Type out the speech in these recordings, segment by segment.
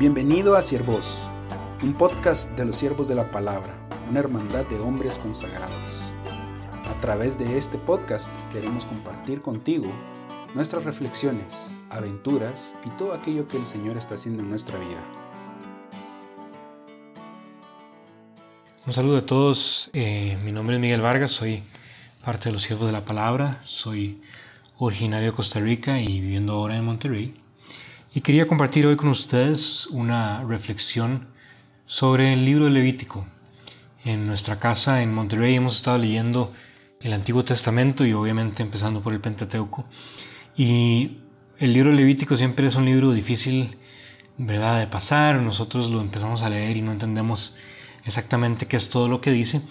Bienvenido a Siervos, un podcast de los siervos de la palabra, una hermandad de hombres consagrados. A través de este podcast queremos compartir contigo nuestras reflexiones, aventuras y todo aquello que el Señor está haciendo en nuestra vida. Un saludo a todos, eh, mi nombre es Miguel Vargas, soy parte de los siervos de la palabra, soy originario de Costa Rica y viviendo ahora en Monterrey. Y quería compartir hoy con ustedes una reflexión sobre el libro Levítico. En nuestra casa en Monterrey hemos estado leyendo el Antiguo Testamento y obviamente empezando por el Pentateuco. Y el libro Levítico siempre es un libro difícil, ¿verdad?, de pasar. Nosotros lo empezamos a leer y no entendemos exactamente qué es todo lo que dice.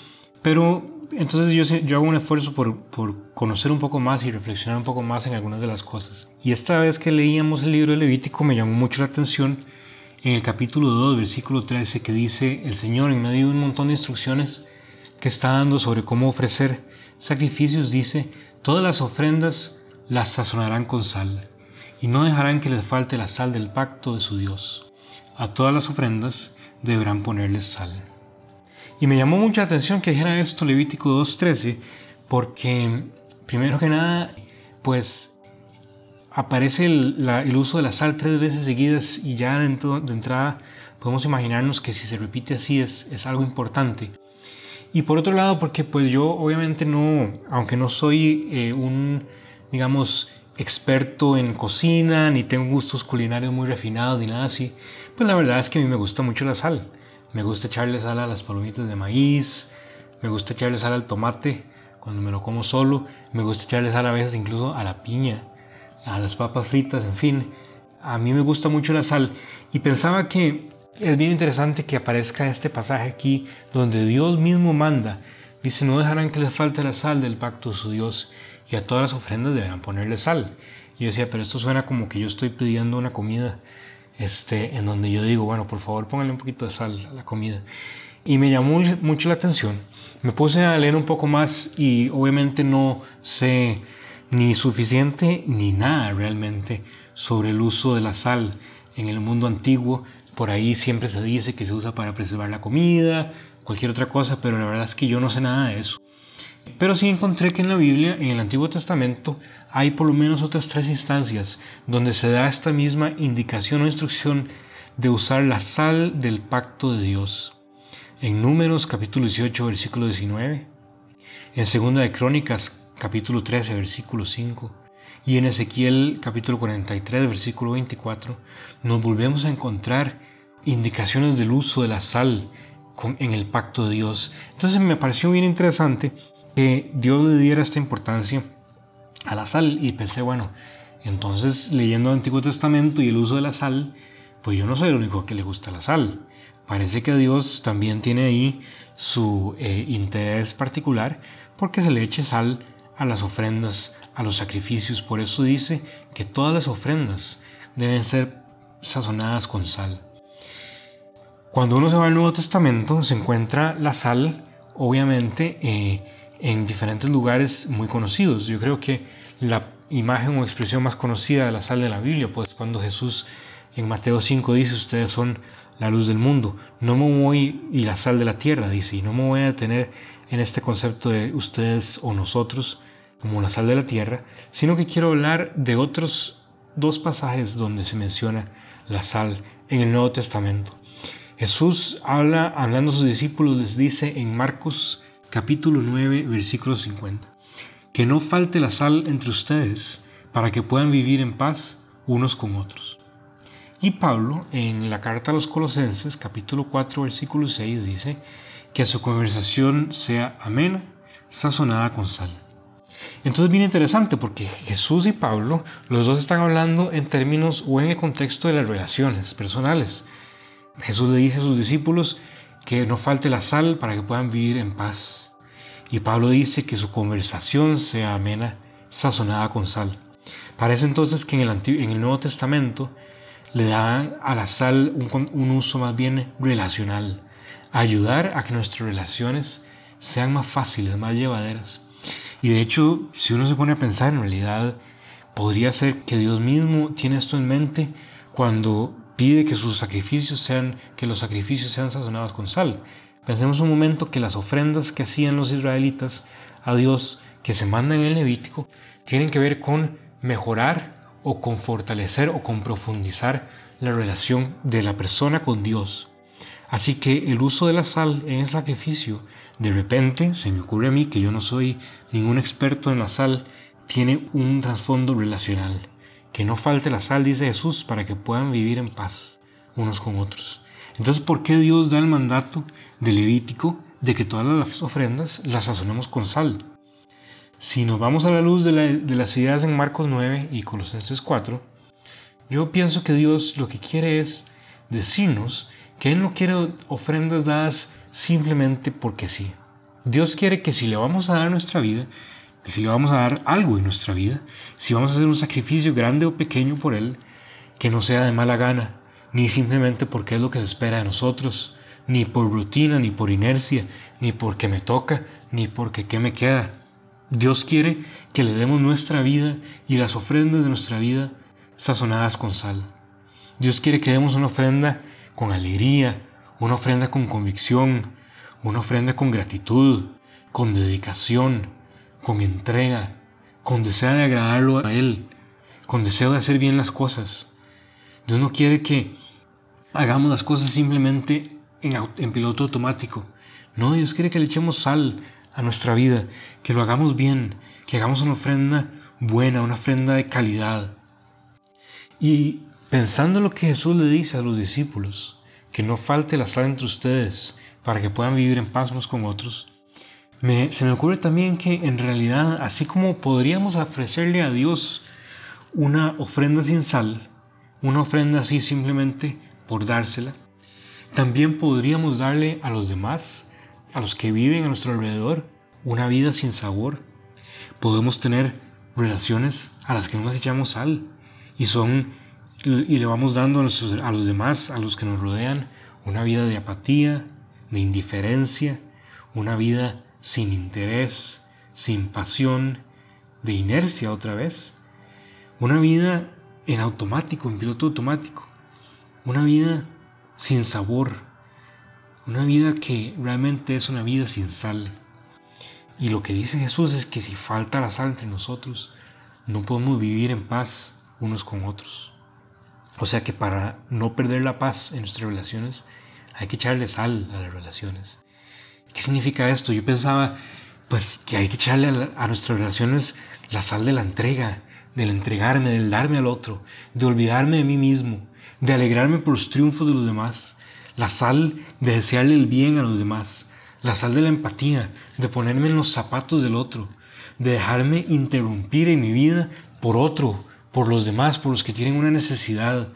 Pero entonces yo, hago un esfuerzo por, por, conocer un poco más y reflexionar un poco más en algunas de las cosas. Y esta vez que leíamos el libro de Levítico me llamó mucho la atención en el capítulo 2, versículo 13, que dice el Señor en medio de un montón de instrucciones que está dando sobre cómo ofrecer sacrificios, dice, todas las ofrendas las sazonarán con sal, y no dejarán que les falte la sal del pacto de su Dios. A todas las ofrendas deberán ponerles sal. Y me llamó mucha atención que dijera esto Levítico 2.13, porque primero que nada, pues aparece el, uso de la sal tres veces seguidas y ya dentro, de entrada podemos imaginarnos que si se repite así es, es algo importante. Y por otro lado, porque pues yo obviamente no, aunque no soy eh, un, digamos, experto en cocina, ni tengo gustos culinarios muy refinados, ni nada así, pues la verdad es que a mí me gusta mucho la sal. Me gusta echarle sal a las palomitas de maíz, me gusta echarle sal al tomate cuando me lo como solo, me gusta echarle sal a veces incluso a la piña, a las papas fritas, en fin. A mí me gusta mucho la sal y pensaba que es bien interesante que aparezca este pasaje aquí donde Dios mismo manda. Dice, no dejarán que les falte la sal del pacto de su Dios y a todas las ofrendas deberán ponerle sal. Y yo decía, pero esto suena como que yo estoy pidiendo una comida este, en donde yo digo, bueno, por favor póngale un poquito de sal a la comida. Y me llamó mucho la atención. Me puse a leer un poco más y obviamente no sé ni suficiente ni nada realmente sobre el uso de la sal en el mundo antiguo. Por ahí siempre se dice que se usa para preservar la comida, cualquier otra cosa, pero la verdad es que yo no sé nada de eso. Pero sí encontré que en la Biblia, en el Antiguo Testamento, hay por lo menos otras tres instancias donde se da esta misma indicación o instrucción de usar la sal del pacto de Dios. En Números capítulo 18 versículo 19, en Segunda de Crónicas capítulo 13 versículo 5 y en Ezequiel capítulo 43 versículo 24 nos volvemos a encontrar indicaciones del uso de la sal en el pacto de Dios. Entonces me pareció bien interesante Dios le diera esta importancia a la sal y pensé, bueno, entonces leyendo el Antiguo Testamento y el uso de la sal, pues yo no soy el único que le gusta la sal. Parece que Dios también tiene ahí su eh, interés particular porque se le eche sal a las ofrendas, a los sacrificios. Por eso dice que todas las ofrendas deben ser sazonadas con sal. Cuando uno se va al Nuevo Testamento se encuentra la sal, obviamente, eh, en diferentes lugares muy conocidos. Yo creo que la imagen o expresión más conocida de la sal de la Biblia, pues cuando Jesús en Mateo 5 dice, ustedes son la luz del mundo, no me voy, y la sal de la tierra, dice, y no me voy a detener en este concepto de ustedes o nosotros como la sal de la tierra, sino que quiero hablar de otros dos pasajes donde se menciona la sal en el Nuevo Testamento. Jesús habla, hablando a sus discípulos, les dice en Marcos capítulo 9, versículo 50. Que no falte la sal entre ustedes para que puedan vivir en paz unos con otros. Y Pablo, en la carta a los Colosenses, capítulo 4, versículo 6, dice que su conversación sea amena, sazonada con sal. Entonces, bien interesante porque Jesús y Pablo, los dos están hablando en términos o en el contexto de las relaciones personales. Jesús le dice a sus discípulos que no falte la sal para que puedan vivir en paz. Y Pablo dice que su conversación sea amena, sazonada con sal. Parece entonces que en el, en el Nuevo Testamento le da a la sal un, un uso más bien relacional, ayudar a que nuestras relaciones sean más fáciles, más llevaderas. Y de hecho, si uno se pone a pensar, en realidad podría ser que Dios mismo tiene esto en mente cuando pide que sus sacrificios sean, que los sacrificios sean sazonados con sal. Pensemos un momento que las ofrendas que hacían los israelitas a Dios, que se mandan en el Levítico, tienen que ver con mejorar o con fortalecer o con profundizar la relación de la persona con Dios. Así que el uso de la sal en el sacrificio, de repente, se me ocurre a mí que yo no soy ningún experto en la sal, tiene un trasfondo relacional. Que no falte la sal, dice Jesús, para que puedan vivir en paz unos con otros. Entonces, ¿por qué Dios da el mandato de Levítico de que todas las ofrendas las sazonemos con sal? Si nos vamos a la luz de, de las ideas en Marcos 9 y Colosenses 4, yo pienso que Dios lo que quiere es decirnos que Él no quiere ofrendas dadas simplemente porque sí. Dios quiere que si le vamos a dar nuestra vida, que si vamos a dar algo en nuestra vida, si vamos a hacer un sacrificio grande o pequeño por Él, que no sea de mala gana, ni simplemente porque es lo que se espera de nosotros, ni por rutina, ni por inercia, ni porque me toca, ni porque qué me queda. Dios quiere que le demos nuestra vida y las ofrendas de nuestra vida sazonadas con sal. Dios quiere que demos una ofrenda con alegría, una ofrenda con convicción, una ofrenda con gratitud, con dedicación, con entrega, con deseo de agradarlo a Él, con deseo de hacer bien las cosas. Dios no quiere que hagamos las cosas simplemente en, piloto automático. No, Dios quiere que le echemos sal a nuestra vida, que lo hagamos bien, que hagamos una ofrenda buena, una ofrenda de calidad. Y Pensando en lo que Jesús le dice a los discípulos, que no falte la sal entre ustedes para que puedan vivir en paz unos con otros, se me ocurre también que en realidad, así como podríamos ofrecerle a Dios una ofrenda sin sal, una ofrenda así simplemente por dársela, también podríamos darle a los demás, a los que viven a nuestro alrededor, una vida sin sabor. Podemos tener relaciones a las que no les echamos sal y son y le vamos dando a los, demás, a los que nos rodean, una vida de apatía, de indiferencia, una vida sin interés, sin pasión, de inercia otra vez, una vida en automático, en piloto automático, una vida sin sabor, una vida que realmente es una vida sin sal. Y lo que dice Jesús es que si falta la sal entre nosotros, no podemos vivir en paz unos con otros. O sea que para no perder la paz en nuestras relaciones, hay que echarle sal a las relaciones. ¿Qué significa esto? Yo pensaba, pues, que hay que echarle a, nuestras relaciones la sal de la entrega, del entregarme, del darme al otro, de olvidarme de mí mismo, de alegrarme por los triunfos de los demás, la sal de desearle el bien a los demás, la sal de la empatía, de ponerme en los zapatos del otro, de dejarme interrumpir en mi vida por otro, por los demás, por los que tienen una necesidad.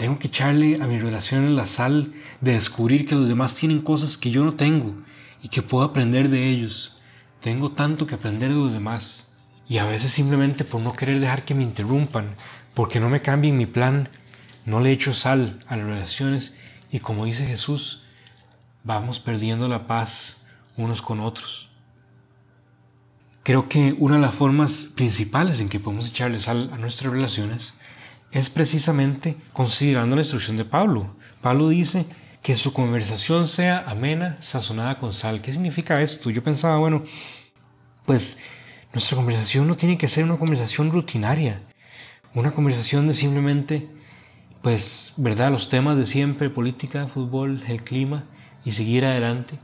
Tengo que echarle a mi relación la sal de descubrir que los demás tienen cosas que yo no tengo y que puedo aprender de ellos. Tengo tanto que aprender de los demás. Y a veces simplemente por no querer dejar que me interrumpan, porque no me cambien mi plan, no le echo sal a las relaciones y como dice Jesús, vamos perdiendo la paz unos con otros. Creo que una de las formas principales en que podemos echarle sal a nuestras relaciones es precisamente considerando la instrucción de Pablo. Pablo dice que su conversación sea amena, sazonada con sal. ¿Qué significa esto? Yo pensaba, bueno, pues nuestra conversación no tiene que ser una conversación rutinaria, una conversación de simplemente, pues, ¿verdad? Los temas de siempre, política, fútbol, el clima y seguir adelante,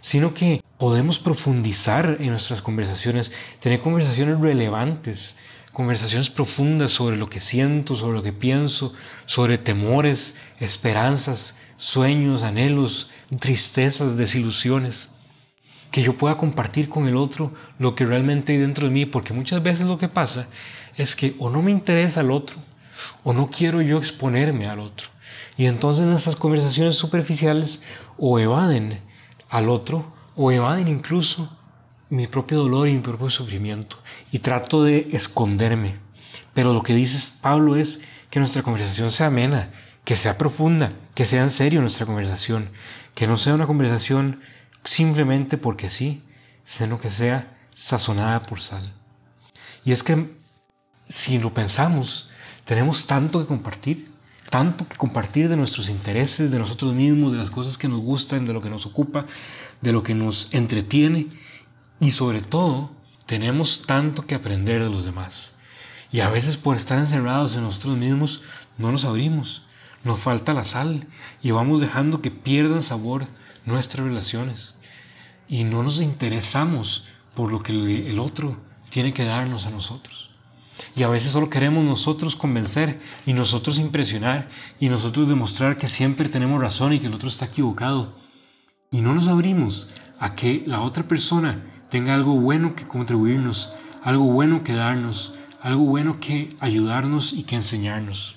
sino que podemos profundizar en nuestras conversaciones, tener conversaciones relevantes, conversaciones profundas sobre lo que siento, sobre lo que pienso, sobre temores, esperanzas, sueños, anhelos, tristezas, desilusiones. Que yo pueda compartir con el otro lo que realmente hay dentro de mí, porque muchas veces lo que pasa es que o no me interesa al otro, o no quiero yo exponerme al otro. Y entonces esas conversaciones superficiales o evaden al otro o evaden incluso mi propio dolor y mi propio sufrimiento y trato de esconderme. Pero lo que dice Pablo es que nuestra conversación sea amena, que sea profunda, que sea en serio nuestra conversación, que no sea una conversación simplemente porque sí, sino que sea sazonada por sal. Y es que si lo pensamos, tenemos tanto que compartir, tanto que compartir de nuestros intereses, de nosotros mismos, de las cosas que nos gustan, de lo que nos ocupa, de lo que nos entretiene y sobre todo tenemos tanto que aprender de los demás. Y a veces por estar encerrados en nosotros mismos no nos abrimos, nos falta la sal y vamos dejando que pierdan sabor nuestras relaciones. Y no nos interesamos por lo que el otro tiene que darnos a nosotros. Y a veces solo queremos nosotros convencer y nosotros impresionar y nosotros demostrar que siempre tenemos razón y que el otro está equivocado. Y no nos abrimos a que la otra persona tenga algo bueno que contribuirnos, algo bueno que darnos, algo bueno que ayudarnos y que enseñarnos.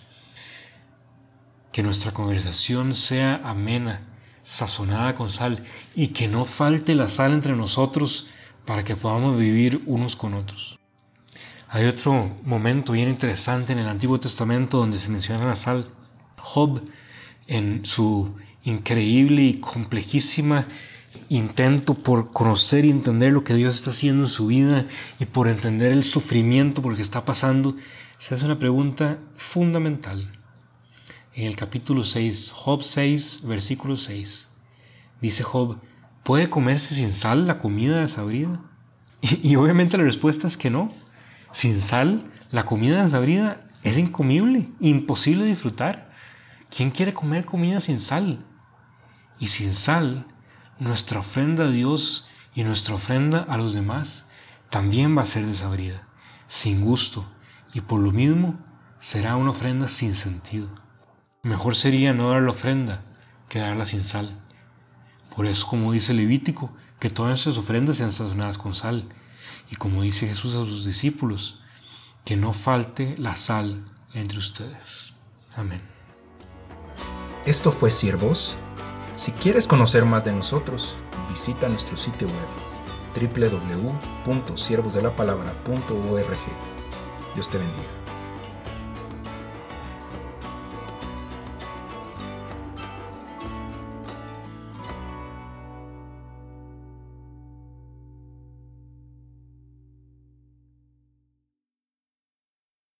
Que nuestra conversación sea amena, sazonada con sal y que no falte la sal entre nosotros para que podamos vivir unos con otros. Hay otro momento bien interesante en el Antiguo Testamento donde se menciona la sal. Job, en su increíble y complejísima intento por conocer y entender lo que Dios está haciendo en su vida y por entender el sufrimiento por el que está pasando, se hace una pregunta fundamental. En el capítulo 6, Job 6, versículo 6, dice Job, ¿puede comerse sin sal la comida desabrida? Y, y obviamente la respuesta es que no. Sin sal, la comida desabrida es incomible, imposible disfrutar. ¿Quién quiere comer comida sin sal? Y sin sal, nuestra ofrenda a Dios y nuestra ofrenda a los demás también va a ser desabrida, sin gusto, y por lo mismo será una ofrenda sin sentido. Mejor sería no dar la ofrenda que darla sin sal. Por eso, como dice Levítico, que todas nuestras ofrendas sean sazonadas con sal, y como dice Jesús a sus discípulos, que no falte la sal entre ustedes. Amén. Esto fue Siervos. Si quieres conocer más de nosotros, visita nuestro sitio web www.siervosdelapalabra.org. Dios te bendiga.